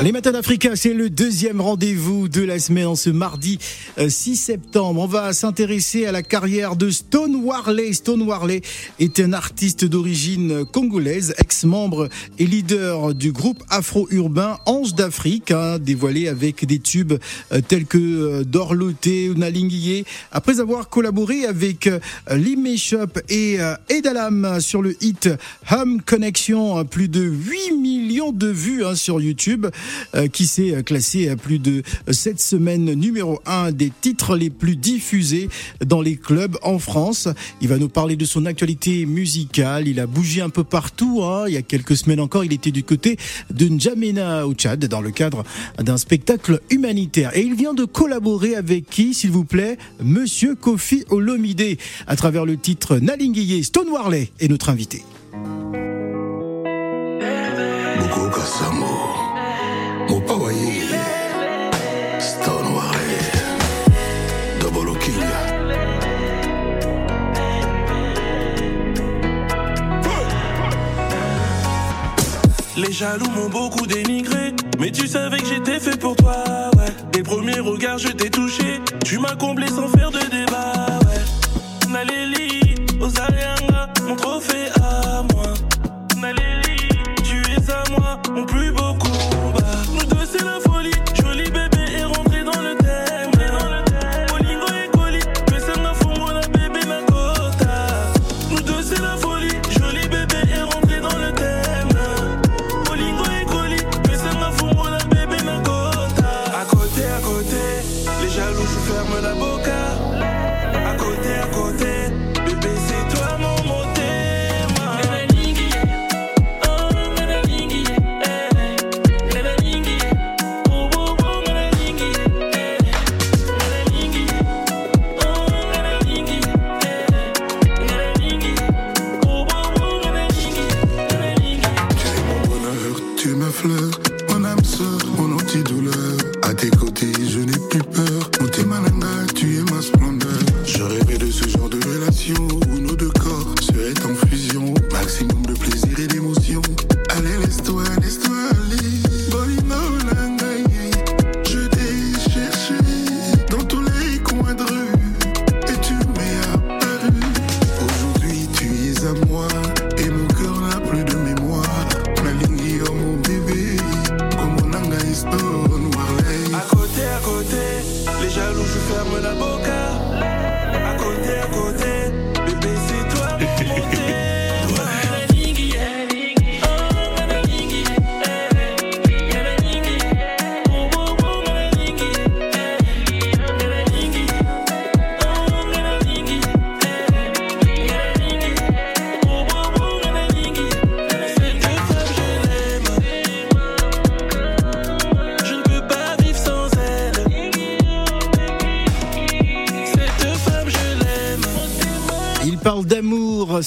Les matins d'Africa, c'est le deuxième rendez-vous de la semaine ce mardi 6 euh, septembre. On va s'intéresser à la carrière de Stone Warley. Stone Warley est un artiste d'origine congolaise, ex-membre et leader du groupe afro-urbain Ange d'Afrique, hein, dévoilé avec des tubes euh, tels que euh, Dorloté ou Nalinguié. Après avoir collaboré avec Limé Shop et Edalam sur le hit Hum Connection, plus de 8 millions de vues hein, sur YouTube. Euh, qui s'est classé à plus de cette semaine numéro 1 des titres les plus diffusés dans les clubs en France. Il va nous parler de son actualité musicale. Il a bougé un peu partout. Hein. Il y a quelques semaines encore, il était du côté de N'Djamena au Tchad dans le cadre d'un spectacle humanitaire. Et il vient de collaborer avec qui, s'il vous plaît? Monsieur Kofi Olomide à travers le titre Nalinguiye. Stone Warley est notre invité. Les jaloux m'ont beaucoup dénigré, mais tu savais que j'étais fait pour toi, ouais. Des premiers regards, je t'ai touché, tu m'as comblé sans faire de débat, ouais. Naléli, Osarianga, mon trophée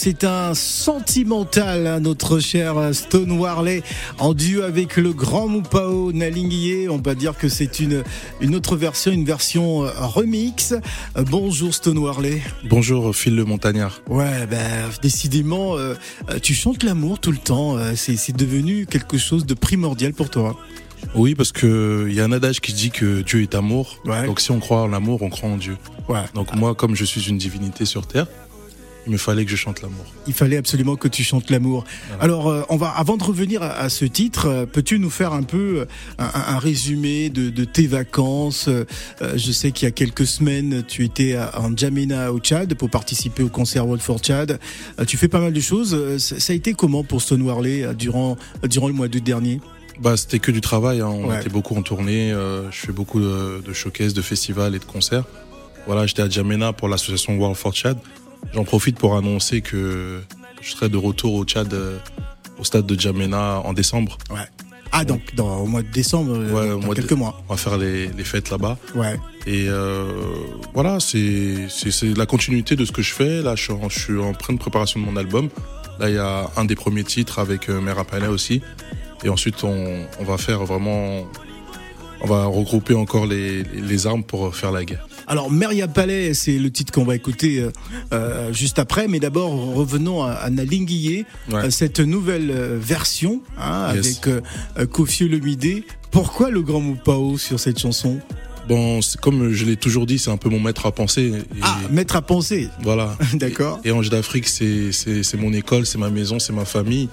c'est un sentimental, hein, notre cher Stone Warley, en duo avec le grand Moupao Nalinguié. On va dire que c'est une, une autre version, une version euh, remix. Euh, bonjour Stone Warley. Bonjour Phil le Montagnard. Ouais, ben décidément, euh, tu chantes l'amour tout le temps. C'est devenu quelque chose de primordial pour toi. Oui, parce que il y a un adage qui dit que Dieu est amour. Ouais. Donc si on croit en l'amour, on croit en Dieu. Ouais. Donc moi, comme je suis une divinité sur terre, il me fallait que je chante l'amour. Il fallait absolument que tu chantes l'amour. Alors, euh, on va, avant de revenir à, à ce titre, euh, peux-tu nous faire un peu euh, un, résumé de, de tes vacances Euh, Je sais qu'il y a quelques semaines, tu étais à- en Djamena au Tchad pour participer au concert World for Tchad. Tu fais pas mal de choses. Ça a été comment pour Stone Warley durant, durant le mois d'août dernier? Bah, c'était que du travail. Hein. On Ouais. était beaucoup en tournée. je fais beaucoup de, de showcases, de festivals et de concerts. Voilà, j'étais à Djamena pour l'association World for Chad. J'en profite pour annoncer que je serai de retour au Tchad, euh, au stade de Djamena en décembre. Ouais. Ah, donc dans, au mois de décembre, euh, Ouais, dans mois de- quelques mois. On va faire les, les fêtes là-bas. Ouais. Et euh, voilà, c'est la continuité de ce que je fais. Là, je suis en, je suis en pleine préparation de mon album. Là, il y a un des premiers titres avec euh, Mera aussi. Et ensuite, on, on va faire vraiment... On va regrouper encore les, les armes pour faire la guerre. Alors, Meria Palais, c'est le titre qu'on va écouter euh, euh, juste après. Mais d'abord, revenons à, à Nalinguié, Ouais. euh, cette nouvelle euh, version hein, Yes. avec Kofi Olomide. Pourquoi le grand mot Pao sur cette chanson? Bon, comme je l'ai toujours dit, c'est un peu mon maître à penser. Et Ah, mettre à penser. Voilà. D'accord. Et Ange d'Afrique, c'est mon école, c'est ma maison, c'est ma famille.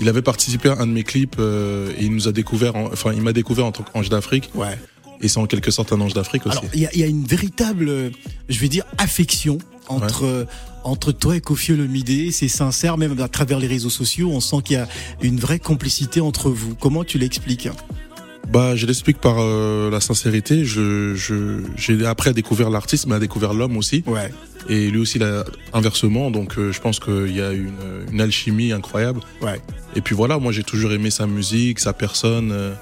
Il avait participé à un de mes clips euh, et il nous a découvert, en- enfin, il m'a découvert en tant qu'Ange d'Afrique. Ouais. Et c'est en quelque sorte un Ange d'Afrique aussi. Il y a, il y a une véritable, je vais dire, affection entre euh, entre toi et Kofi Olomide. C'est sincère, même à travers les réseaux sociaux. On sent qu'il y a une vraie complicité entre vous. Comment tu l'expliques? Bah, je l'explique par euh, la sincérité. Je, je, j'ai après découvert l'artiste, mais a découvert l'homme aussi. Ouais. Et lui aussi, là, inversement. Donc, euh, je pense qu'il y a une, une alchimie incroyable. Ouais. Et puis voilà, moi, j'ai toujours aimé sa musique, sa personne. euh,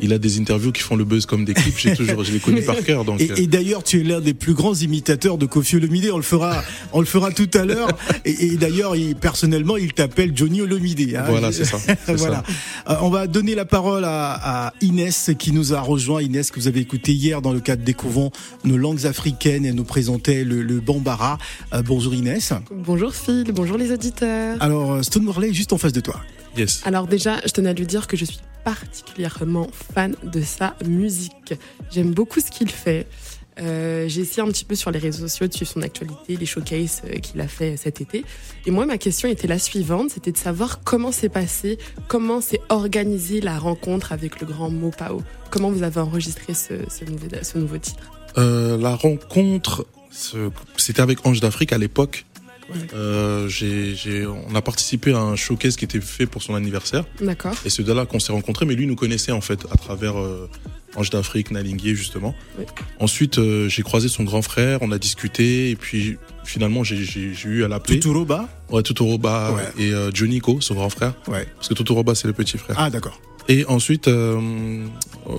il a des interviews qui font le buzz comme des clips. J'ai toujours, je l'ai connu par cœur. Donc, Et, euh, et d'ailleurs, tu es l'un des plus grands imitateurs de Kofi Olomide. On le fera, on le fera tout à l'heure. Et, et d'ailleurs, il- personnellement, il t'appelle Johnny Olomide. hein. voilà, c'est ça. voilà. Euh, on va donner la parole à, à Inès qui nous a rejoint. Inès que vous avez écouté hier dans le cadre Découvrons nos langues africaines. Elle nous présentait le, le Bambara. Euh, bonjour Inès. Bonjour Phil, bonjour les auditeurs. Alors Stone Marley est juste en face de toi. Yes. Alors déjà, je tenais à lui dire que je suis particulièrement fan de sa musique. J'aime beaucoup ce qu'il fait. Euh, j'ai essayé un petit peu sur les réseaux sociaux de suivre son actualité, les showcases euh, qu'il a fait cet été. Et moi, ma question était la suivante, c'était de savoir comment s'est passé, comment s'est organisée la rencontre avec le grand Mo Pao. Comment vous avez enregistré ce, ce nouveau, ce nouveau titre? Euh, la rencontre, c'était avec Ange d'Afrique à l'époque. Euh, j'ai, j'ai, on a participé à un showcase qui était fait pour son anniversaire. D'accord Et c'est de là qu'on s'est rencontrés. Mais lui nous connaissait en fait à travers euh, Ange d'Afrique, Nalinguier justement. Oui. Ensuite, euh, j'ai croisé son grand frère, on a discuté. Et puis finalement, j'ai, j'ai, j'ai eu à l'appeler. Tuturoba. Ouais, Totoroba Ouais. et euh, Johnny Ko, son grand frère. Ouais. Parce que Totoroba, c'est le petit frère. Ah d'accord. Et ensuite, euh, euh,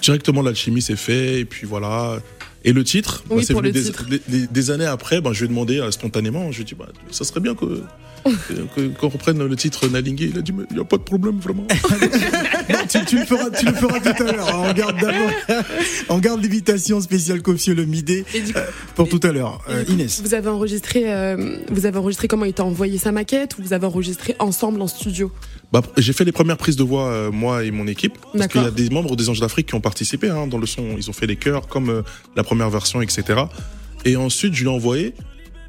directement l'alchimie s'est fait, et puis voilà. Et le titre, Oui, c'est venu le des, titre. des- des- des années après, ben, je lui ai demandé euh, spontanément, je lui ai dit, bah, ça serait bien que, que- qu'on reprenne le titre Nalingué. Il a dit, mais il n'y a pas de problème, vraiment. Non, tu, tu le feras, tu le feras tout à l'heure. On garde d'abord, on garde l'invitation spéciale Kofi Olomide Et du coup, pour tout à l'heure. Euh, Inès. Vous avez enregistré, euh, vous avez enregistré comment il t'a envoyé sa maquette ou vous avez enregistré ensemble en studio? Bah, j'ai fait les premières prises de voix, euh, moi et mon équipe. Parce qu'il y a des membres des Anges d'Afrique qui ont participé hein, dans le son. Ils ont fait les chœurs comme euh, la première version, etc. Et ensuite, je lui ai envoyé.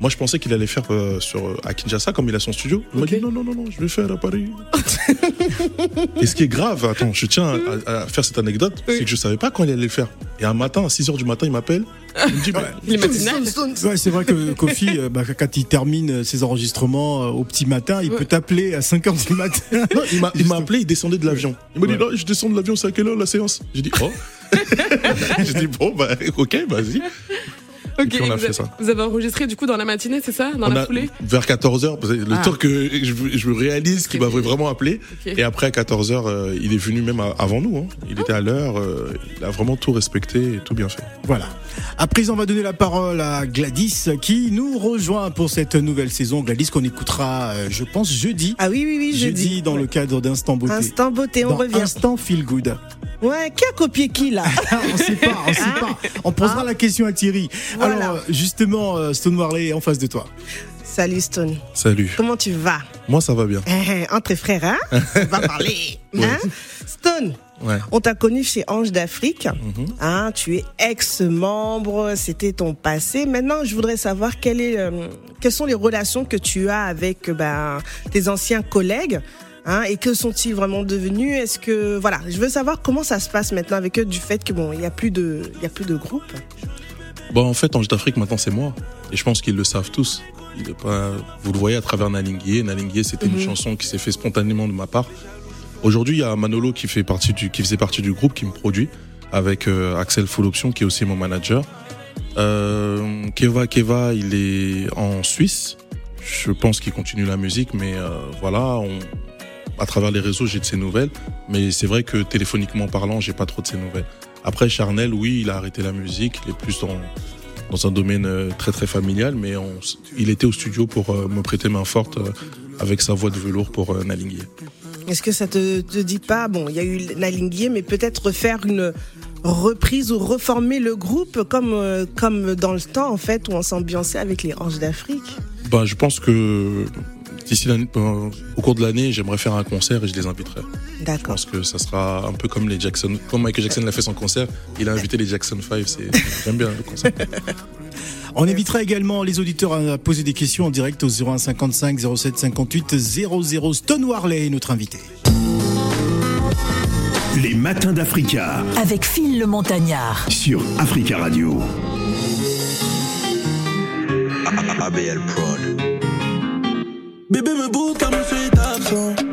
Moi, je pensais qu'il allait faire euh, sur, euh, à Kinshasa, comme il a son studio. Il Ok. m'a dit non, non, non, non, je vais faire à Paris. et ce qui est grave, attends, je tiens à, à faire cette anecdote, Oui. c'est que je savais pas quand il allait le faire. Et un matin, à 6 h du matin, il m'appelle. Il me dit, Il est. Ouais, c'est vrai que Kofi, euh, bah, quand il termine ses enregistrements euh, au petit matin, il Ouais. peut t'appeler à 5 heures du matin. non, il m'a il Juste- m'a appelé, il descendait de l'avion. Il m'a dit, Ouais. non, je descends de l'avion, c'est à quelle heure la séance? J'ai dit, oh. J'ai dit, bon, bah, ok, vas-y. Ok, puis, on a vous, fait avez, ça. vous avez enregistré du coup dans la matinée, c'est ça Dans On la a- foulée vers 14h, le Ah. temps que je, je me réalise qu'il m'avait vraiment appelé. Et après, à 14h, euh, il est venu même avant nous. hein. Il était à l'heure, euh, il a vraiment tout respecté et tout bien fait. Voilà. À présent, on va donner la parole à Gladys qui nous rejoint pour cette nouvelle saison. Gladys qu'on écoutera, euh, je pense, jeudi. Ah oui, oui, oui, jeudi jeudi. dans le cadre d'Instant Beauté. Instant beauté, on Dans revient. Instant Feel Good. Ouais, qui a copié qui là on sait pas, on sait pas. On posera Ah. la question à Thierry. Voilà. Alors, euh, justement, euh, Stone Marley est en face de toi. Salut Stone, Salut. comment tu vas Moi, ça va bien. Eh, eh, Entre frères, hein On va parler. Hein Stone, Ouais. on t'a connu chez Ange d'Afrique. Mhm. Hein, tu es ex-membre, c'était ton passé. Maintenant, je voudrais savoir quelle est, euh, quelles sont les relations que tu as avec ben, tes anciens collègues. Hein, et que sont-ils vraiment devenus? Est-ce que voilà, je veux savoir comment ça se passe maintenant avec eux du fait que bon, il y a plus de, il y a plus de groupe. Bon, en fait, Ange d'Afrique, maintenant, c'est moi. Et je pense qu'ils le savent tous. Il est pas... Vous le voyez à travers Nalinguier. Nalinguier, c'était une Mhm. chanson qui s'est fait spontanément de ma part. Aujourd'hui, il y a Manolo qui, fait partie du... qui faisait partie du groupe, qui me produit, avec euh, Axel Full Option, qui est aussi mon manager. Euh, Keva Keva, il est en Suisse. Je pense qu'il continue la musique, mais euh, voilà, on... à travers les réseaux, j'ai de ses nouvelles. Mais c'est vrai que téléphoniquement parlant, j'ai pas trop de ses nouvelles. Après, Charnel, oui, il a arrêté la musique. Il est plus dans, dans un domaine euh, très très familial, mais on, il était au studio pour euh, me prêter main forte euh, avec sa voix de velours pour Nalinguier. Est-ce que ça te, te dit pas, bon, il y a eu Nalinguier, mais peut-être refaire une, repris ou reformé le groupe comme, comme dans le temps, en fait, où on s'ambiançait avec les Anges d'Afrique? Bah, je pense que d'ici euh, au cours de l'année, j'aimerais faire un concert et je les inviterai. Je D'accord. pense que ça sera un peu comme les Jackson, comme Michael Jackson l'a fait son concert. Il a invité les Jackson 5. C'est, j'aime bien le concert. On invitera également les auditeurs à poser des questions en direct au 01 55 07 58 00. Stone Warley est notre invité. Les matins d'Africa avec Phil le Montagnard. sur Africa Radio. ABL Prod. Bébé me boude comme je suis absent.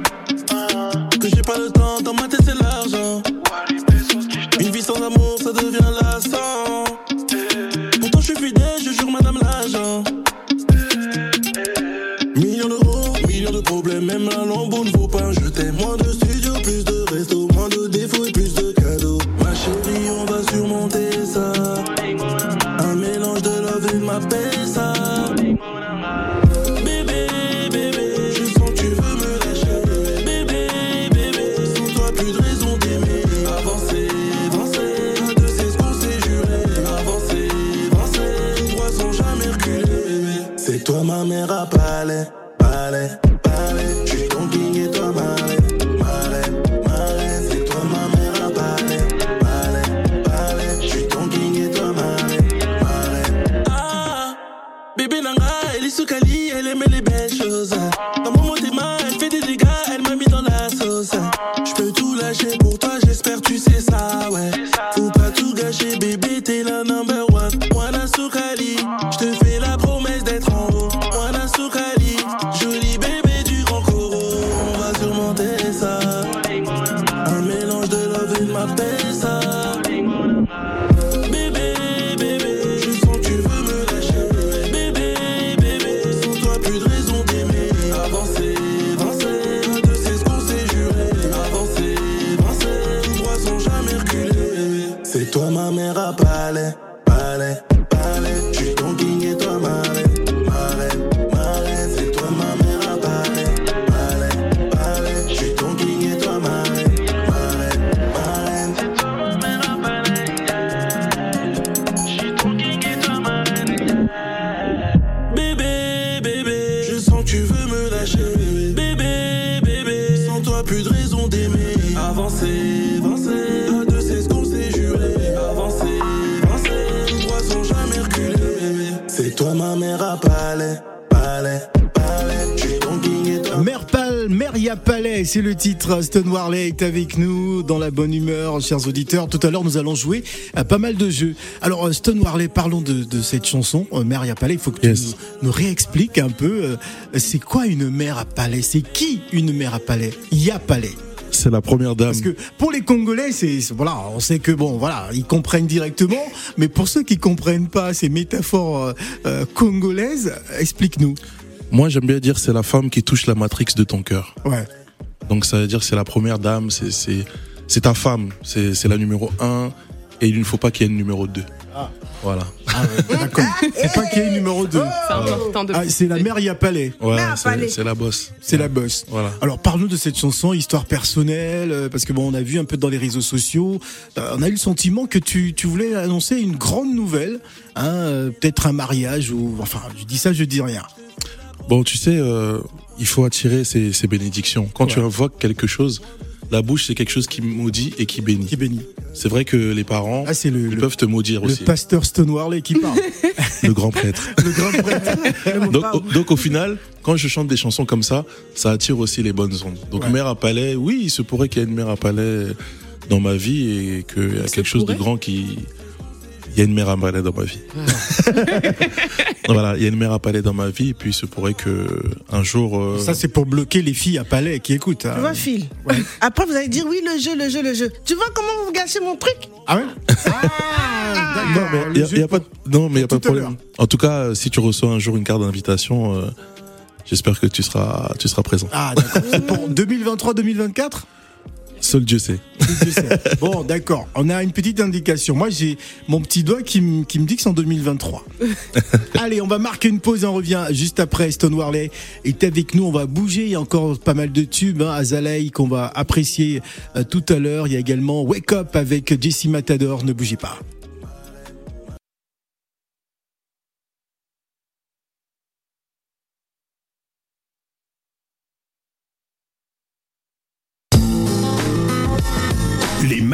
Stone Warley est avec nous dans la bonne humeur, chers auditeurs. Tout à l'heure, nous allons jouer à pas mal de jeux. Alors, euh, Stone Warley, parlons de, de cette chanson, euh, Meria Palais. Il faut que tu nous, nous réexpliques un peu. euh, c'est quoi une mère à palais? C'est qui une mère à palais? Ya Palais. C'est la première dame. Parce que pour les Congolais, c'est voilà, on sait que bon, voilà, ils comprennent directement. Mais pour ceux qui comprennent pas ces métaphores euh, congolaises, explique-nous. Moi, j'aime bien dire c'est la femme qui touche la matrix de ton cœur. Ouais. Donc ça veut dire c'est la première dame, c'est c'est c'est ta femme, c'est c'est la numéro un et il ne faut pas qu'il y ait une numéro deux. Voilà. Ah ouais, d'accord. C'est pas qu'il y ait une numéro 2. C'est important de Ah, c'est la mère Yapalais. Ouais, c'est la bosse. C'est la bosse. Voilà. Alors parle-nous de cette chanson, histoire personnelle, euh, parce que bon, on a vu un peu dans les réseaux sociaux, euh, on a eu le sentiment que tu, tu voulais annoncer une grande nouvelle, hein, euh, peut-être un mariage ou, enfin, je dis ça, je dis rien. Bon, tu sais, euh, il faut attirer ses bénédictions. Quand tu invoques quelque chose, la bouche c'est quelque chose qui maudit et qui bénit. Qui bénit. C'est vrai que les parents, Ah, le, ils le, peuvent te maudire le aussi. pasteur Stone Warley qui parle. Le grand prêtre. le grand prêtre. donc, au, donc au final, quand je chante des chansons comme ça, ça attire aussi les bonnes ondes. Donc Ouais. mère à palais, oui, il se pourrait qu'il y ait une mère à palais dans ma vie et qu'il y a quelque chose de grand qui... Il y a une mère à palais dans ma vie. voilà, il y a une mère à palais dans ma vie et puis il se pourrait que un jour... euh, Ça, c'est pour bloquer les filles à Palais qui écoutent. hein. Tu vois, Phil Après, vous allez dire oui, le jeu, le jeu, le jeu. Tu vois comment vous gâchez mon truc Ah ouais Ah, Non, mais il y a, pas, de- non, mais y a pas de problème. En tout cas, euh, si tu reçois un jour une carte d'invitation, euh, j'espère que tu seras, tu seras présent. Ah, d'accord. Pour 2023-2024 Seul Dieu sait. 2017. bon, d'accord. On a une petite indication. Moi, j'ai mon petit doigt qui, me- qui me dit que c'est en 2023. Allez, on va marquer une pause et on revient juste après. Stone Warley est avec nous. On va bouger. Il y a encore pas mal de tubes. Hein. Azalea qu'on va apprécier euh, tout à l'heure. Il y a également Wake Up avec Jesse Matador. Ne bougez pas.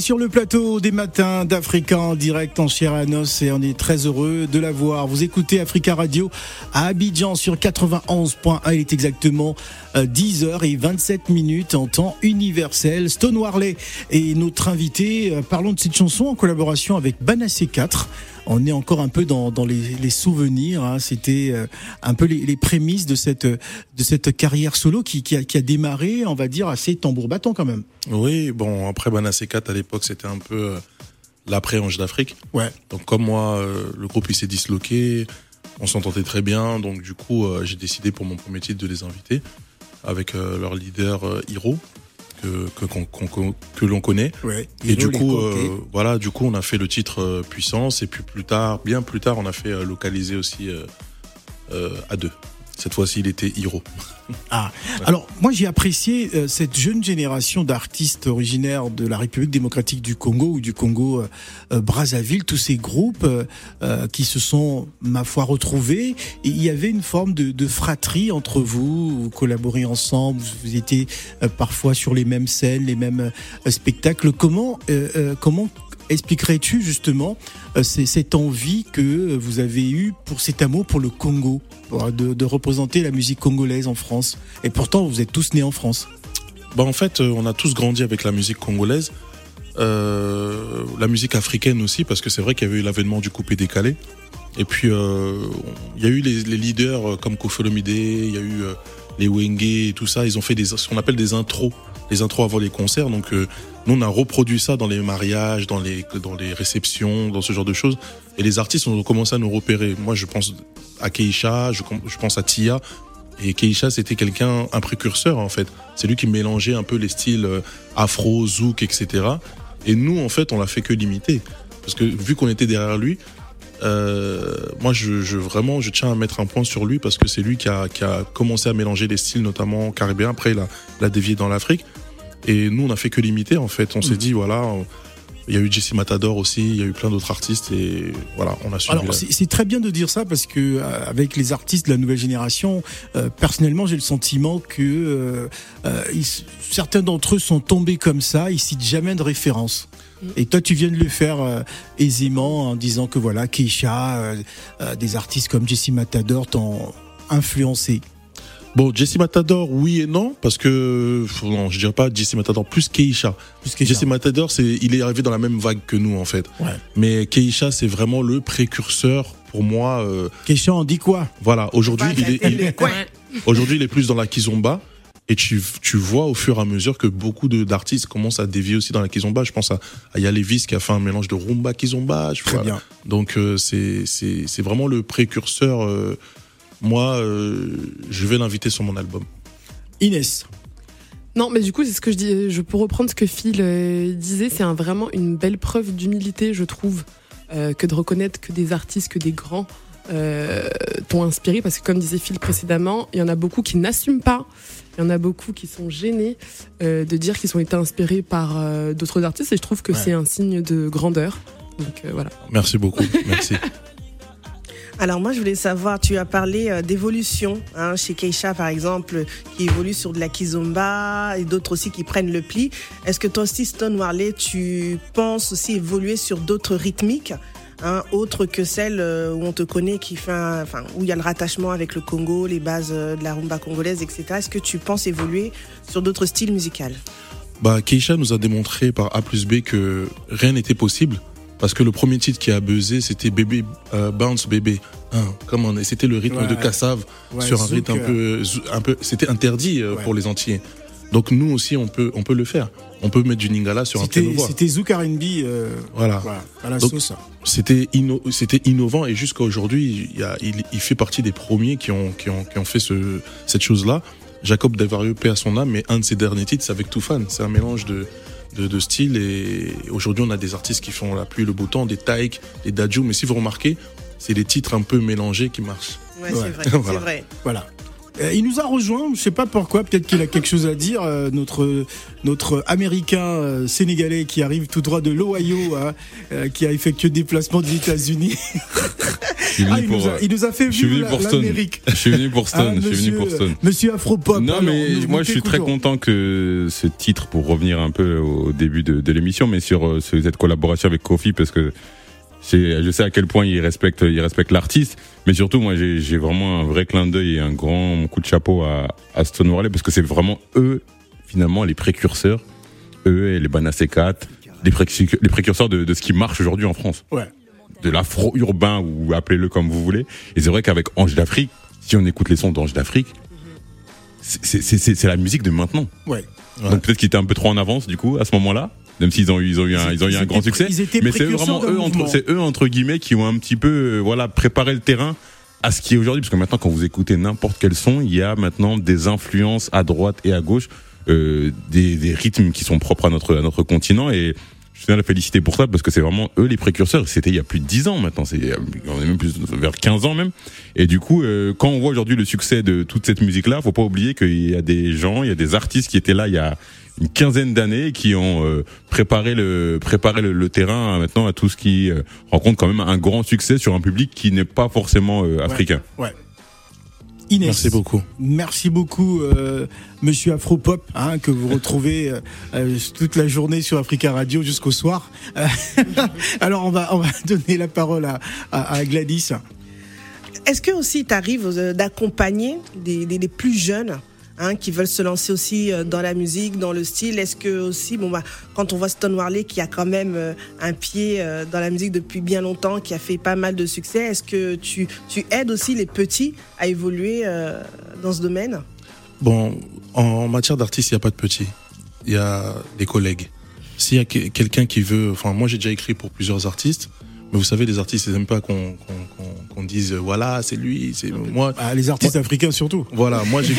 Sur le plateau des matins d'Africa en direct en chair à noce et on est très heureux de la voir. Vous écoutez Africa Radio à Abidjan sur 91.1. Il est exactement 10h et 27 minutes en temps universel. Stone Warley est notre invité. Euh, Parlons de cette chanson en collaboration avec Banassé 4. On est encore un peu dans, dans les, les souvenirs. hein. C'était euh, un peu les, les prémices de cette, de cette carrière solo qui, qui, a, qui a démarré, on va dire, assez tambour battant quand même. Oui, bon, après Banassé 4 à l'époque, c'était un peu euh, l'après-Ange d'Afrique. Ouais. Donc comme moi, euh, le groupe il s'est disloqué, on s'entendait très bien, donc du coup euh, j'ai décidé pour mon premier titre de les inviter avec euh, leur leader euh, Hiro que l'on connaît. Ouais. Et du coup, euh, voilà, du coup on a fait le titre euh, Puissance et puis plus tard, bien plus tard, on a fait euh, localiser aussi à deux. Cette fois-ci, il était Hiro. Ah, alors moi j'ai apprécié euh, cette jeune génération d'artistes originaires de la République démocratique du Congo ou du Congo euh, euh, Brazzaville, tous ces groupes euh, qui se sont, ma foi, retrouvés. Et il y avait une forme de, de fratrie entre vous, vous collaborez ensemble, vous étiez parfois sur les mêmes scènes, les mêmes spectacles. Comment, comment expliquerais-tu justement euh, cette envie que vous avez eue pour cet amour pour le Congo, pour- de, représenter la musique congolaise en France? Et pourtant, vous êtes tous nés en France. Bah en fait, euh, on a tous grandi avec la musique congolaise, euh, la musique africaine aussi, parce que c'est vrai qu'il y avait eu l'avènement du coupé décalé. Et puis, euh, il y a eu les, leaders euh, comme Olomide, il y a eu euh, les Wenge et tout ça. Ils ont fait des, ce qu'on appelle des intros, les intros avant les concerts. Donc, euh, nous, on a reproduit ça dans les mariages, dans les, dans les réceptions, dans ce genre de choses. Et les artistes ont commencé à nous repérer. Moi, je pense à Keisha, je, pense à Tia. Et Keisha, c'était quelqu'un, un précurseur en fait. C'est lui qui mélangeait un peu les styles euh, afro, zouk, etc. Et nous, en fait, on l'a fait que limiter. Parce que vu qu'on était derrière lui, euh, moi, je, vraiment, je tiens à mettre un point sur lui parce que c'est lui qui a, qui a commencé à mélanger les styles, notamment caribéens. Après, il a dévié dans l'Afrique. Et nous, on a fait que limiter, en fait. On s'est dit, voilà, on- il y a eu Jesse Matador aussi, il y a eu plein d'autres artistes et voilà, on a suivi. Alors la- c'est très bien de dire ça parce que euh, avec les artistes de la nouvelle génération, euh, personnellement j'ai le sentiment que euh, euh, ils- certains d'entre eux sont tombés comme ça, ils citent jamais de référence. Et toi, tu viens de le faire euh, aisément en disant que voilà, Keisha, euh, euh, des artistes comme Jesse Matador t'ont influencé. Bon, Jesse Matador, oui et non, parce que non, je dirais pas Jesse Matador plus Keisha. Plus Keisha. Jesse Matador, c'est il est arrivé dans la même vague que nous en fait. Ouais. Mais Keisha, c'est vraiment le précurseur pour moi. euh, Keisha, on dit quoi? voilà, aujourd'hui il est, il- aujourd'hui il est plus dans la kizomba. Et tu, tu vois au fur et à mesure que beaucoup de- d'artistes commencent à dévier aussi dans la kizomba. Je pense à, à Yalevis qui a fait un mélange de rumba kizomba. je Très vois. bien. Donc euh, c'est c'est c'est vraiment le précurseur. euh, moi, euh, je vais l'inviter sur mon album. Inès. Non, mais du coup, c'est ce que je dis. Je peux reprendre ce que Phil euh, disait. C'est un- vraiment une belle preuve d'humilité, je trouve, euh, que de reconnaître que des artistes, que des grands euh, t'ont inspiré. Parce que, comme disait Phil précédemment, il y en a beaucoup qui n'assument pas. Il y en a beaucoup qui sont gênés euh, de dire qu'ils ont été inspirés par euh, d'autres artistes. Et je trouve que Ouais. c'est un signe de grandeur. Donc euh, voilà. Merci beaucoup. Merci. Alors moi, je voulais savoir, tu as parlé euh, d'évolution hein, chez Keisha, par exemple, qui évolue sur de la kizomba et d'autres aussi qui prennent le pli. Est-ce que toi aussi, Stone Warley, tu penses aussi évoluer sur d'autres rythmiques Hein, autres que celles euh, où on te connaît, qui fait, enfin, où il y a le rattachement avec le Congo, les bases euh, de la rumba congolaise, etc. Est-ce que tu penses évoluer sur d'autres styles musicaux Bah, Keisha nous a démontré par A plus B que rien n'était possible. Parce que le premier titre qui a buzzé, c'était Bébé, euh, Bounce Bébé. Hein, comment on C'était le rythme Ouais. de Kassav Ouais, sur un zouk, rythme un euh, peu, un peu, c'était interdit euh, Ouais. pour les Antillais. Donc nous aussi, on peut, on peut le faire. On peut mettre du Ningala sur un piano voix. c'était Zouk R&B euh, Voilà. voilà, à la Donc, sauce. C'était inno- c'était innovant et jusqu'à aujourd'hui, il, y a- il, il fait partie des premiers qui ont, qui ont, qui ont fait ce, cette chose-là. Jacob Davario, paix à son âme, mais un de ses derniers titres, c'est avec Toufan. C'est un mélange de, de, de styles et aujourd'hui, on a des artistes qui font la pluie et le beau temps, des Taïk, des Dadju, mais si vous remarquez, c'est des titres un peu mélangés qui marchent. Ouais, Ouais. c'est vrai, Voilà. vrai. Voilà. Euh, il nous a rejoint, je sais pas pourquoi, peut-être qu'il a quelque chose à dire, euh, notre, notre américain euh, sénégalais qui arrive tout droit de l'Ohio, hein, euh, qui a effectué le déplacement des États-Unis. Ah, il, nous a, il nous a fait je suis vivre venu la- pour Stone. l'Amérique. Je suis venu pour Stone. Ah, je suis venu pour monsieur, Stone. Monsieur Afropop. Non, mais moi je suis très content que ce titre, pour revenir un peu au début de, de l'émission, mais sur euh, ce- cette collaboration avec Kofi, parce que je sais à quel point il respecte, il respecte l'artiste, mais surtout moi j'ai vraiment un vrai clin d'œil et un grand coup de chapeau à, à Stone Warley, parce que c'est vraiment eux, finalement, les précurseurs, eux et les Banassé 4, les, précu- les précurseurs de, de ce qui marche aujourd'hui en France Ouais. de l'afro-urbain ou appelez-le comme vous voulez. Et c'est vrai qu'avec Ange d'Afrique, si on écoute les sons d'Ange d'Afrique, c'est- la musique de maintenant. Ouais. Ouais. Donc peut-être qu'ils étaient un peu trop en avance du coup à ce moment-là. Même s'ils ont eu, ils ont eu un, ils ont eu un grand succès, mais c'est vraiment eux entre, c'est eux entre guillemets qui ont un petit peu, euh, voilà, préparé le terrain à ce qui est aujourd'hui, parce que maintenant quand vous écoutez n'importe quel son, il y a maintenant des influences à droite et à gauche, euh, des, des rythmes qui sont propres à notre à notre continent. Et je tiens à la féliciter pour ça parce que c'est vraiment eux les précurseurs. C'était il y a plus de 10 ans maintenant, c'est on est même plus vers 15 ans même. Et du coup, euh, quand on voit aujourd'hui le succès de toute cette musique-là, faut pas oublier qu'il y a des gens, il y a des artistes qui étaient là il y a une quinzaine d'années qui ont euh, préparé le préparé le, terrain maintenant à tout ce qui euh, rencontre quand même un grand succès sur un public qui n'est pas forcément africain. ouais. Inès. Merci beaucoup. Merci beaucoup, euh, Monsieur Afropop, hein, que vous retrouvez euh, euh, toute la journée sur Africa Radio jusqu'au soir. alors on va on va donner la parole à, à, Gladys. Est-ce que aussi tu arrives d'accompagner des, des, des, plus jeunes Hein, qui veulent se lancer aussi euh, dans la musique, dans le style. Est-ce que aussi, bon bah, quand on voit Stone Warley qui a quand même euh, un pied euh, dans la musique depuis bien longtemps, qui a fait pas mal de succès, est-ce que tu, tu aides aussi les petits à évoluer dans ce domaine? Bon, en matière d'artiste, il n'y a pas de petits. Il y a des collègues. S'il y a quelqu'un qui veut, enfin moi j'ai déjà écrit pour plusieurs artistes, mais vous savez, les artistes, ils n'aiment pas qu'on qu'on dise voilà, c'est lui, c'est moi. Ah, les artistes africains surtout. Voilà, moi j'ai.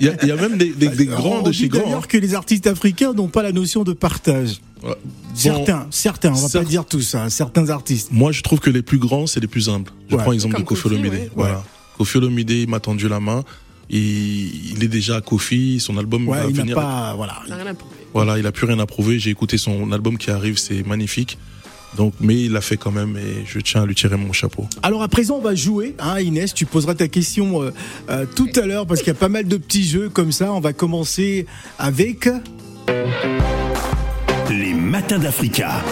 Il y, y, a même des, des, des grands de chez grands. D'ailleurs hein. que les artistes africains n'ont pas la notion de partage. certains, certains, on va pas dire tous, hein, certains artistes. Moi, je trouve que les plus grands, c'est les plus humbles. Je prends l'exemple de Kofi Olomide. Voilà. Kofi Olomide, il m'a tendu la main. Il, il est déjà à Kofi, son album va il venir. Pas, voilà. Rien à prouver. Voilà, il a plus rien à prouver. J'ai écouté son album qui arrive, c'est magnifique. Donc, mais il l'a fait quand même et je tiens à lui tirer mon chapeau. Alors à présent, on va jouer. Hein, Inès, tu poseras ta question euh, euh, tout à l'heure parce qu'il y a pas mal de petits jeux comme ça. On va commencer avec les matins d'Africa.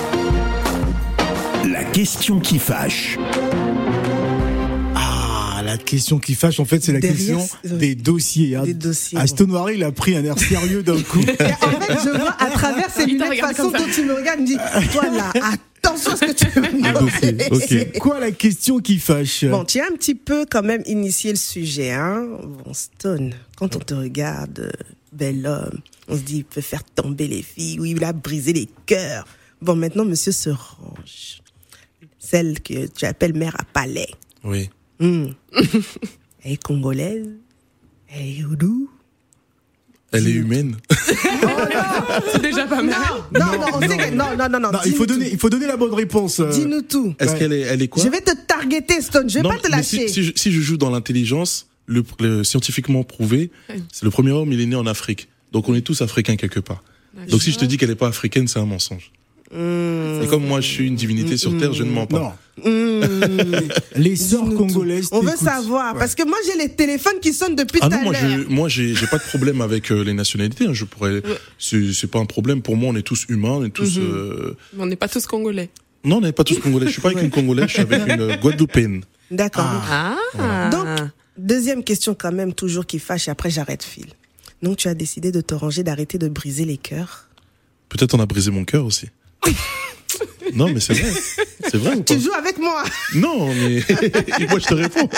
La question qui fâche. Ah, la question qui fâche, en fait, c'est la question des dossiers. Hein. Des dossiers. Aston Noiré, il a pris un air sérieux d'un coup. en fait, je vois à travers ces lunettes, façon dont tu me regardes, me dis, toi là, attention à ce que tu veux me C'est quoi la question qui fâche? Bon, tu as un petit peu quand même initié le sujet. Hein bon, Stone, quand on te regarde, bel homme, on se dit, il peut faire tomber les filles, ou il a brisé les cœurs. Bon, maintenant, monsieur se range. Celle que tu appelles mère à palais. Oui. Hmm. Elle est congolaise. Elle est houdou. Elle est humaine. C'est déjà pas mal. Non, non, non, on sait que- non, non, non, non, Non, il, faut donner, il faut donner la bonne réponse. euh. Dis-nous tout. Est-ce Ouais. qu'elle est, elle est quoi Je vais te targeter, Stone. Je vais Non, pas te mais lâcher. Si, si je, si je joue dans l'intelligence, le, le scientifiquement prouvé, c'est le premier homme, il est né en Afrique. Donc on est tous africains quelque part. Donc si je te dis qu'elle n'est pas africaine, c'est un mensonge. Hmm. Et comme moi je suis une divinité sur terre, je ne mens pas. Non. Hmm. Les sœurs congolaises. On veut savoir. Ouais. Parce que moi, j'ai les téléphones qui sonnent depuis Ah tout non, à moi, l'heure. je, moi, j'ai, pas de problème avec euh, les nationalités. hein. Je pourrais, c'est, pas un problème pour moi. On est tous humains, on est tous. Mhm. euh, Mais on n'est pas tous congolais. Non, on n'est pas tous congolais. Je suis pas avec une congolaise, je suis avec une euh, Guadeloupéenne. D'accord. Ah. Donc, deuxième question quand même, toujours qui fâche, et après j'arrête fil. Donc, tu as décidé de te ranger, d'arrêter de briser les cœurs. Peut-être on a brisé mon cœur aussi. non, mais c'est vrai. C'est vrai ou pas Tu joues avec moi Non, mais moi je te réponds.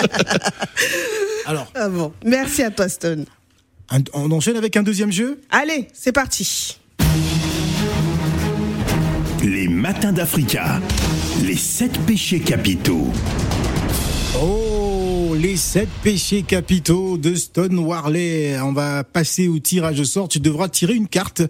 Alors, Ah bon. Merci à toi, Stone. un- on enchaîne avec un deuxième jeu? Allez, c'est parti. Les matins d'Africa. Les sept péchés capitaux. Oh, les sept péchés capitaux de Stone Warley. On va passer au tirage au sort. Tu devras tirer une carte.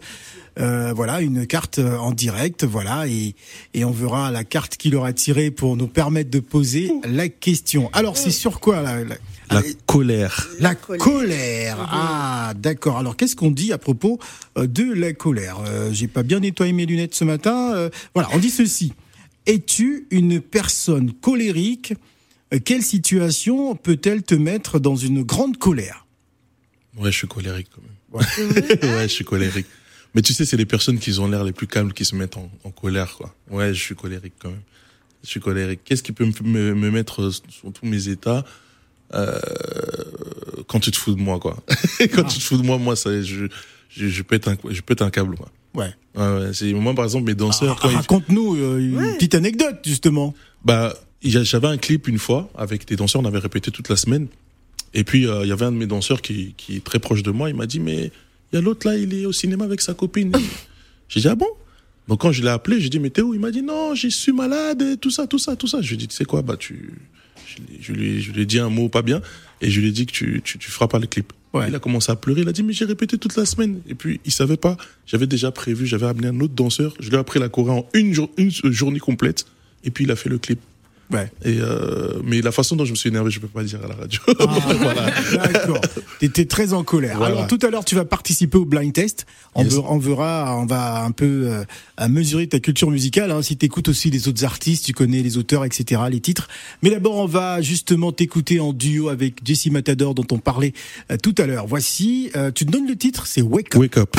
Euh, voilà, une carte euh, en direct, voilà, et, et on verra la carte qu'il aura tirée pour nous permettre de poser la question. Alors, c'est sur quoi la, la, La colère. la colère. Ah, d'accord. Alors, qu'est-ce qu'on dit à propos euh, de la colère? Euh, J'ai pas bien nettoyé mes lunettes ce matin. Euh, voilà, on dit ceci. Es-tu une personne colérique? Quelle situation peut-elle te mettre dans une grande colère? Ouais, je suis colérique quand même. Ouais, je suis colérique. Mais tu sais, c'est les personnes qui ont l'air les plus calmes qui se mettent en, en colère, quoi. Ouais, je suis colérique quand même. Je suis colérique. Qu'est-ce qui peut me, me, me mettre sur tous mes états euh, quand tu te fous de moi, quoi? quand tu te fous de moi, moi, ça, je, je, je pète un, je pète un câble, quoi. Ouais. Ouais, ouais, c'est moi, par exemple, mes danseurs. Ah, Raconte-nous euh, une petite anecdote, justement. Bah, j'avais un clip une fois avec des danseurs, on avait répété toute la semaine. Et puis, euh, il y avait un de mes danseurs qui, qui est très proche de moi. Il m'a dit, mais il y a l'autre là, il est au cinéma avec sa copine. j'ai dit, ah bon? Donc quand je l'ai appelé, j'ai dit, mais t'es où? Il m'a dit, non, je suis malade, et tout ça, tout ça, tout ça. Je lui ai dit, tu sais quoi, bah tu... Je lui, je lui ai dit un mot pas bien et je lui ai dit que tu, tu, tu feras pas le clip. Il a commencé à pleurer, il a dit mais j'ai répété toute la semaine. Et puis il savait pas, j'avais déjà prévu, j'avais amené un autre danseur, je lui ai appris la choré en une, jour, une journée complète et puis il a fait le clip. Ouais. Et euh, mais la façon dont je me suis énervé, je peux pas dire à la radio. Ah, voilà. D'accord. T'étais très en colère. Alors tout à l'heure, tu vas participer au blind test. On, verra, on, va un peu euh, mesurer ta culture musicale. Hein, si t'écoutes aussi les autres artistes, tu connais les auteurs, etc., les titres. Mais d'abord, on va justement t'écouter en duo avec Jesse Matador, dont on parlait euh, tout à l'heure. Voici, euh, tu te donnes le titre, c'est Wake Up. Wake Up.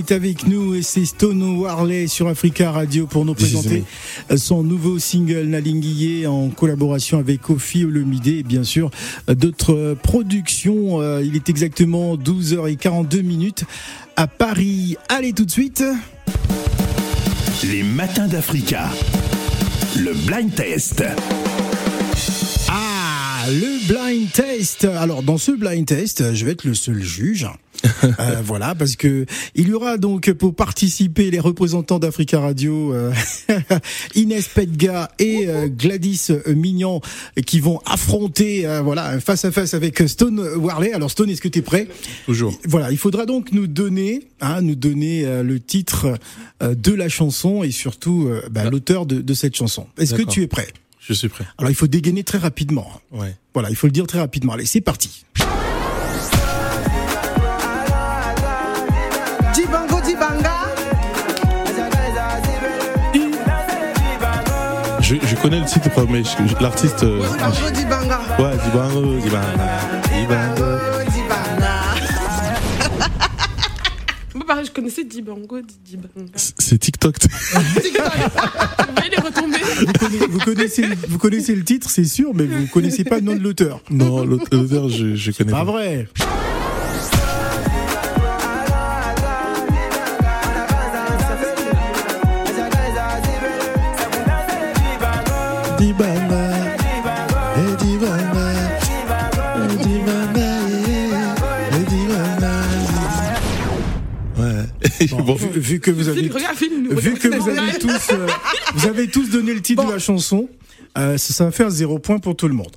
est avec nous et c'est Stono Warley sur Africa Radio pour nous présenter son nouveau single Nalinguié en collaboration avec Kofi Olomide et bien sûr d'autres productions. Euh, il est exactement 12h42 à Paris. Allez tout de suite. Les matins d'Africa. Le blind test blind test. Alors dans ce blind test, je vais être le seul juge. Euh, voilà, parce que il y aura donc pour participer les représentants d'Africa Radio, euh, Inès Pedga et euh, Gladys Mignon, qui vont affronter, euh, voilà, face à face avec Stone Warley. Alors Stone, est-ce que tu es prêt? Toujours. Voilà, il faudra donc nous donner, hein, nous donner euh, le titre euh, de la chanson et surtout euh, bah, l'auteur de, de cette chanson. Est-ce que tu es prêt? Je suis prêt. Alors il faut dégainer très rapidement. hein. Ouais. Voilà, il faut le dire très rapidement. Allez, c'est parti. Dibango Dibanga. Je, je connais le titre, mais l'artiste. euh, Dibango Dibanga. ouais, Dibango, Dibango, Dibango. Pareil, je connaissais Dibango. C'est TikTok. Vous voyez les retombées Vous connaissez, vous connaissez, vous connaissez le titre, c'est sûr, mais vous connaissez pas le nom de l'auteur. non, l'autre- l'auteur, je, je connais Pas pas. vrai. Dibanga, Bon, Bon. vu, vu que vous avez, Phil, regarde, nous vu que vous avez tous, euh, vous avez tous donné le titre de la chanson, euh, ça, ça va faire zéro point pour tout le monde.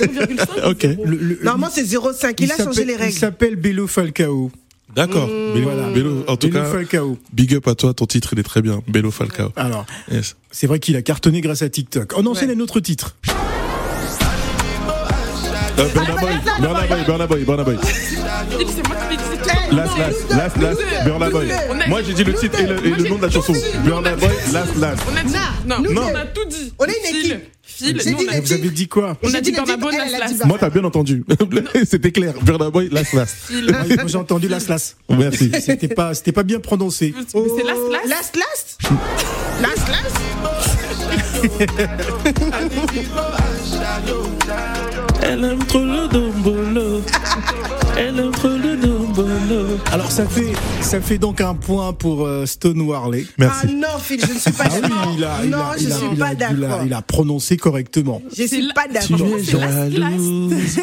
0,5, Ok. Le- le- Normalement, c'est 0,5. Il a changé s'appelle- les Il règles. s'appelle Bello Falcao. D'accord. Bello, Voilà. Bello, en tout Bello cas, Falcao. big up à toi, ton titre il est très bien. Bello Falcao. Alors, Yes. c'est vrai qu'il a cartonné grâce à TikTok. On enchaîne un autre titre. Euh, Burna Boy, Burna Boy, Burna Boy, Burna Boy. C'est moi qui l'ai dit, c'est toi. Last, last, last, last, Burna Boy. A- Moi j'ai dit le titre et le, nom de la tout chanson. Burna Boy, last, last. On a dit. Non, on a tout dit. on est une Phil, équipe. Phil, nous, on a Vous avez dit quoi On a dit Burna Boy, a dit Last. Moi t'as bien entendu. C'était clair. Burna Boy, last, last. Phil. Moi, j'ai entendu Las Las. Merci. C'était pas, c'était pas bien prononcé. Mais c'est Last Last. Last, last? Last, last? Elle aime trop le dombolo. Elle. Alors ça fait, ça fait donc un point pour euh, Stone Warley. Ah Merci. non, Phil, je ne suis pas Ah oui, d'accord. il a, il non, a, je il a, suis il a- pas d'accord. il a prononcé correctement. Je C'est suis la- pas Tu d'accord. es Last Last. jalouse.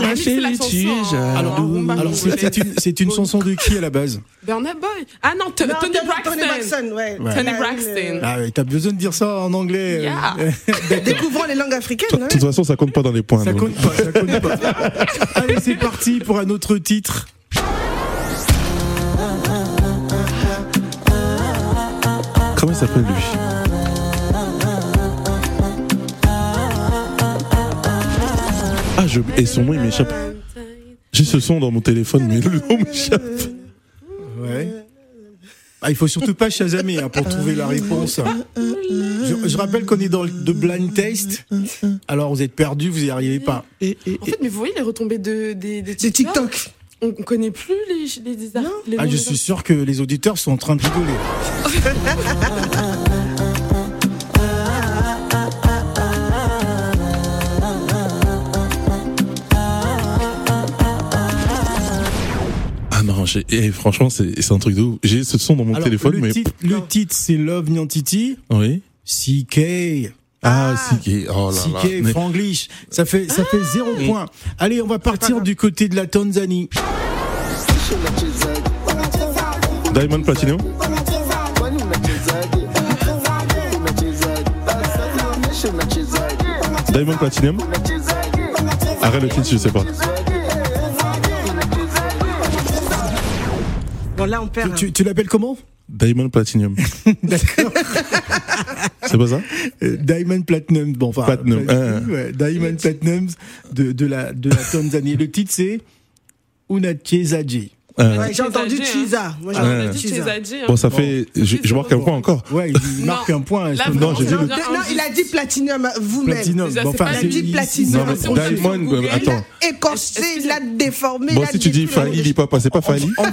La Chérie, tu es chanson. en rumba Alors c'est une, c'est une chanson de qui à la base? Burna Boy. Ah non, T- Non, Tony Tony Braxton. Braxton, ouais. Ouais. Tony Braxton. Ah oui, t'as besoin de dire ça en anglais. euh, Yeah. Découvrons les langues africaines. De hein. toute façon, ça compte pas dans les points. Ça donc. compte pas, ça compte pas. Allez, c'est parti pour un autre titre. Comment il s'appelle lui? Ah, je... et son nom il m'échappe. J'ai ce son dans mon téléphone, mais le nom m'échappe. Ah, il faut surtout pas chasamer hein, pour trouver la réponse. Je, je rappelle qu'on est dans le de blind test. Alors vous êtes perdu, vous y arrivez pas. En fait, mais vous voyez les retombées de, des, des C'est TikTok. On, on connaît plus les, les, les, ar- les Ah, je suis sûr que les auditeurs sont en train de rigoler. Ah franchement, c'est un truc de ouf. J'ai ce son dans mon Alors, téléphone, le, mais. titre, le titre, c'est Love Nyantiti, Oui. CK, Ah, si, qui- oh là là. CK, Mais- Franglish. Ça fait, ça fait zéro point. Allez, on va partir du côté de la Tanzanie. Diamond Platinum Diamond Platinum Arrête le titre, je sais pas. Bon, là, on perd. Tu, tu l'appelles comment Diamond Platinum. D'accord. C'est pas ça Euh, Diamond Platinum. Bon, enfin, Platinum, hein. ouais, Diamond Platinum de, de, la, de la Tanzanie. Le titre, c'est Unachezaji. Euh, Ouais, j'ai entendu Chiza. Moi, j'ai Ah, a entendu hein. Bon, ça fait. Je, je marque un point encore. Ouais, il marque un point. Non, j'ai dit Non, il a dit platinum vous-même. Platinum. Bon, enfin, Il a dit il- platinum. Non, mais Diamond, Google. euh, attends. Écorché, il l'a déformé. Bon, il a si tu dis il pas pas, c'est pas Fali. on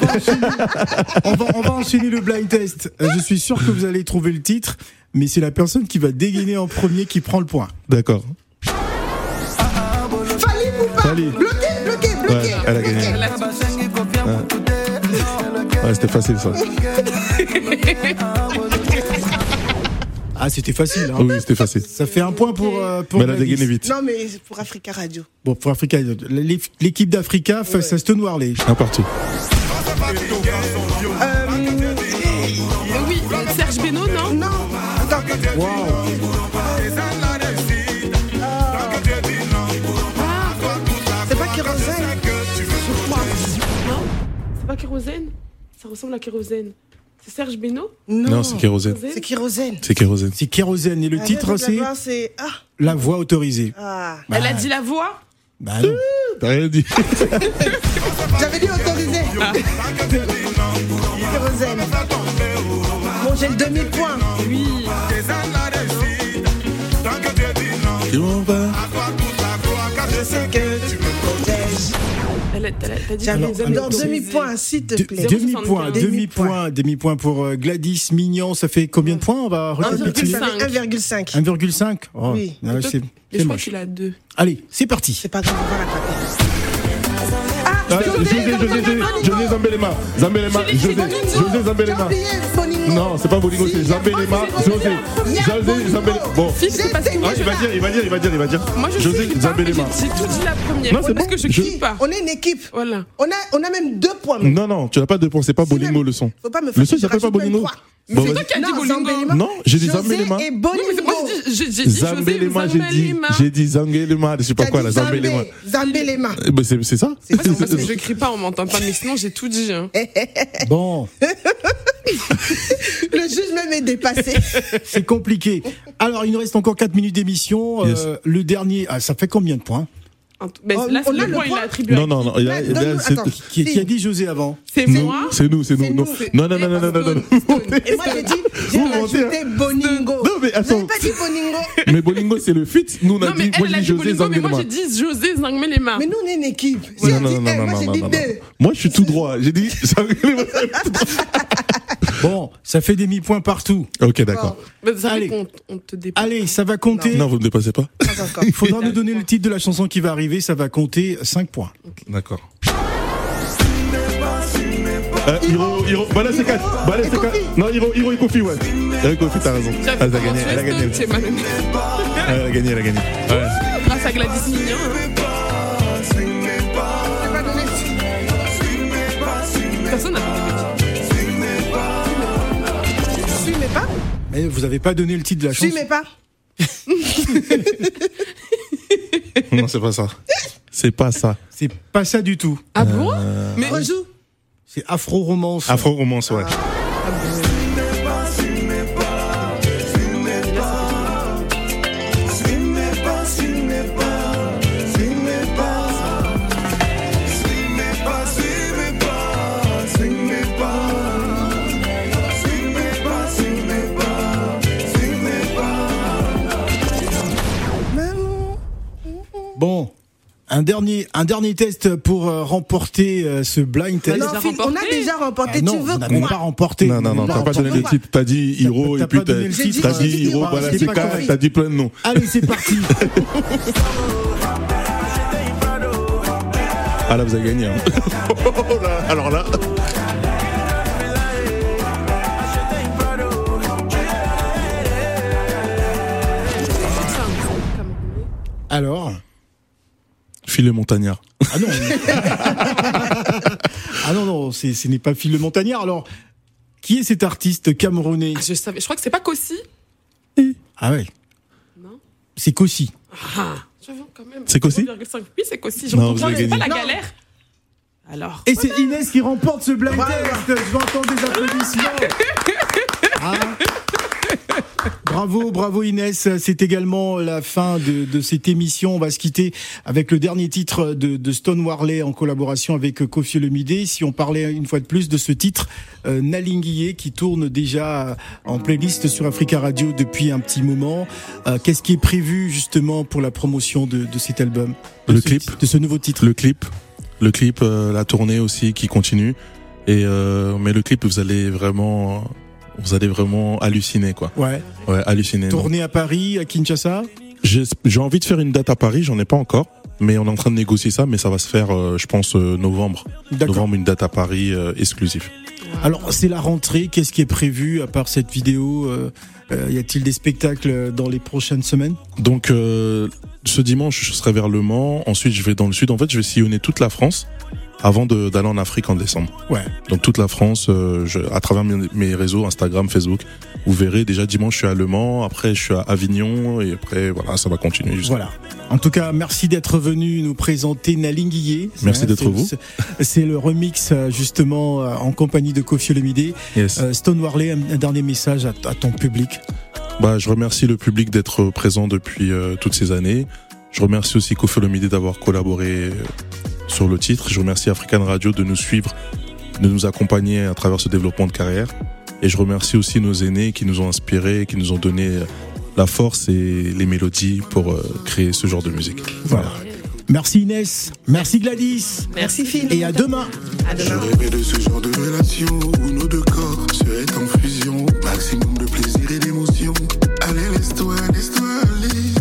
va, enchaîner, le blind test. Euh, Je suis sûr que vous allez trouver le titre, mais c'est la personne qui va dégainer en premier qui prend le point. D'accord. Fali ou pas Fali. Bloqué, bloqué, bloqué. Elle a gagné. Ouais, c'était facile ça. Ah, c'était facile. Hein. Oui, c'était facile. Ça fait un point pour, euh, pour Mais elle a Gladys. dégainé vite. Non, mais pour Africa Radio. Bon, pour Africa, l'équipe d'Africa face à Stone Warley. Un partout. Euh, Mais oui, Serge Beno, non? Non, attends. C'est pas Kérosène? Non C'est pas Kérosène? Ça ressemble à Kérosène. C'est Serge Beno Non, c'est kérosène. C'est Kérosène. C'est kérosène. C'est Kérosène. Et le titre, Avec la c'est. Ah, La voix autorisée. ah. Elle a dit la voix Bah non. T'as rien dit. J'avais dit autorisé. Kérosène. Bon, j'ai le demi-point. Oui. T'as dit demi-point, s'il te plaît. Demi-point, 0,75. demi-point, demi-point pour euh, Gladys Mignon. Ça fait combien de points On va récapituler. 1,5. 1,5 oh, Oui. je crois qu'il a deux. Allez, c'est parti. C'est pas grave, José, José, José, José Zambelema. Zambelema, José, José Zambelema. Non, c'est pas Bolingo, c'est Zambelema, José. José Zambelema. Bon. Ah, je il va dire, il va dire, il va dire, il va dire. Moi, je José Zambelema. J'ai tout dit la première. Non, c'est parce que je kiffe pas. On est une équipe. Voilà. On a, on a même deux points. Non, non, tu n'as pas de points, c'est pas Bolingo le son. Faut pas me faire Le son, il s'appelle pas Bolingo. Bon, c'est toi qui as dit Non, Bolingo. Zambelema. Non, j'ai dit José Zambelema. et Oui, mais moi, j'ai dit- Zambelema, j'ai dit, Zambelema. j'ai dit Zambelema, je sais pas quoi là, Zambelema. Zambelema. Eh ben, c'est c'est ça Je crie pas, on m'entend pas, mais sinon j'ai tout dit. hein. Bon, Le juge même est dépassé. c'est compliqué. Alors, il nous reste encore 4 minutes d'émission. Yes. Euh, le dernier, ah, ça fait combien de points? En tout- mais Oh, là, on le a le point, il attribué. Non, non, non, il a- il a- attends. qui, qui a dit José avant C'est nous, moi. c'est nous, c'est nous. Non, nous. non, non, non, non, non, non, non. Et moi, j'ai dit, j'ai rajouté Boningo. Non, mais attends. pas dit Boningo. Mais Bolingo, c'est le fit. Nous, on a Non, dit, moi, j'ai dit dit José mais moi j'ai dit José. Mais nous, on est une équipe. Non, on non, dit non, non, moi, non, je suis tout droit. J'ai dit. Bon, ça fait des mi-points partout. Ok, d'accord. Mais ça Allez. fait qu'on on te dépasse. Allez, ça va compter. Non, vous ne dépassez pas. Pas encore. Il faudra nous donner le titre de la chanson qui va arriver. Ça va compter 5 points. D'accord. Euh, Hiro, Hiro, bah là c'est 4. Bah là c'est 4. Non, Hiro, Hiro et Kofi, ouais. Hiro Kofi, t'as raison. Elle a gagné, elle a gagné. Elle a gagné, elle a gagné. Grâce à Gladys Mignon. hein. Personne n'a Mais vous n'avez pas donné le titre de la chanson. mais pas. Non, c'est pas ça. C'est pas ça. C'est pas ça du tout. Ah bon? Euh, Mais Rejoue. C'est Afro-Romance. Afro-romance, ouais. Bon, un dernier, un dernier test pour euh, remporter euh, ce blind test. Non, déjà Phil, on a déjà remporté. Ah non, tu veux n'avez quoi pas remporté. Non, non, non, t'as pas donné le titre. T'as dit Hiro T'as et puis t'as dit Hiro, K, compris. t'as dit plein de noms. Allez, c'est parti. Ah là, vous avez gagné. Hein. Oh Alors là. Phil le montagnard. Ah non. ah non, non, c'est- ce n'est pas Phil le Montagnard. Alors, qui est cet artiste camerounais Ah, je savais. Je crois que c'est pas Kossi. Ah ouais. Non. C'est Kossi. Ah, j'avoue quand même. C'est Kossi 0,5. Oui, c'est Kossi. Je Non, comprends vous avez pas la galère. Alors. Et c'est Inès qui remporte ce blind test. Je vais entendre des applaudissements. Ah. Bravo, bravo Inès. C'est également la fin de, de cette émission. On va se quitter avec le dernier titre de, de Stone Warley en collaboration avec Kofi Olomide. Si on parlait une fois de plus de ce titre, euh, Nalinguié, qui tourne déjà en playlist sur Africa Radio depuis un petit moment. Euh, Qu'est-ce qui est prévu justement pour la promotion de, de cet album Le ce clip. De ce nouveau titre? Le clip, le clip, euh, la tournée aussi qui continue. Et euh, mais le clip, vous allez vraiment, vous allez vraiment halluciner quoi. Ouais. Ouais, halluciner. Tourné à Paris, à Kinshasa J'ai envie de faire une date à Paris, j'en ai pas encore, mais on est en train de négocier ça, mais ça va se faire, euh, je pense, euh, novembre. D'accord. Novembre, une date à Paris euh, exclusive. Alors, c'est la rentrée. Qu'est-ce qui est prévu à part cette vidéo euh, Y a-t-il des spectacles dans les prochaines semaines? Donc, ce dimanche, je serai vers Le Mans. Ensuite, je vais dans le sud. En fait, je vais sillonner toute la France avant d'aller en Afrique en décembre. Ouais. Donc toute la France, euh, je, à travers mes, mes réseaux Instagram, Facebook, vous verrez déjà dimanche je suis à Le Mans, après je suis à Avignon et après voilà ça va continuer. Voilà. En tout cas, merci d'être venu nous présenter Nalinguié. Merci d'être vous. c'est- le remix euh, justement euh, en compagnie de Kofi Olomide. Yes. Euh, Stone Warley, un, dernier message à, à ton public. Bah, je remercie le public d'être présent depuis euh, toutes ces années. Je remercie aussi Kofi Olomide d'avoir collaboré sur le titre. Je remercie African Radio de nous suivre, de nous accompagner à travers ce développement de carrière. Et je remercie aussi nos aînés qui nous ont inspirés, qui nous ont donné euh, la force et les mélodies pour euh, créer ce genre de musique. Voilà. Merci Inès, merci Gladys. Merci Phil. Et à demain. Je rêvais de ce genre de relation où nos deux corps en fusion. Maximum de plaisir et d'émotion. Allez, laisse-toi, laisse-toi.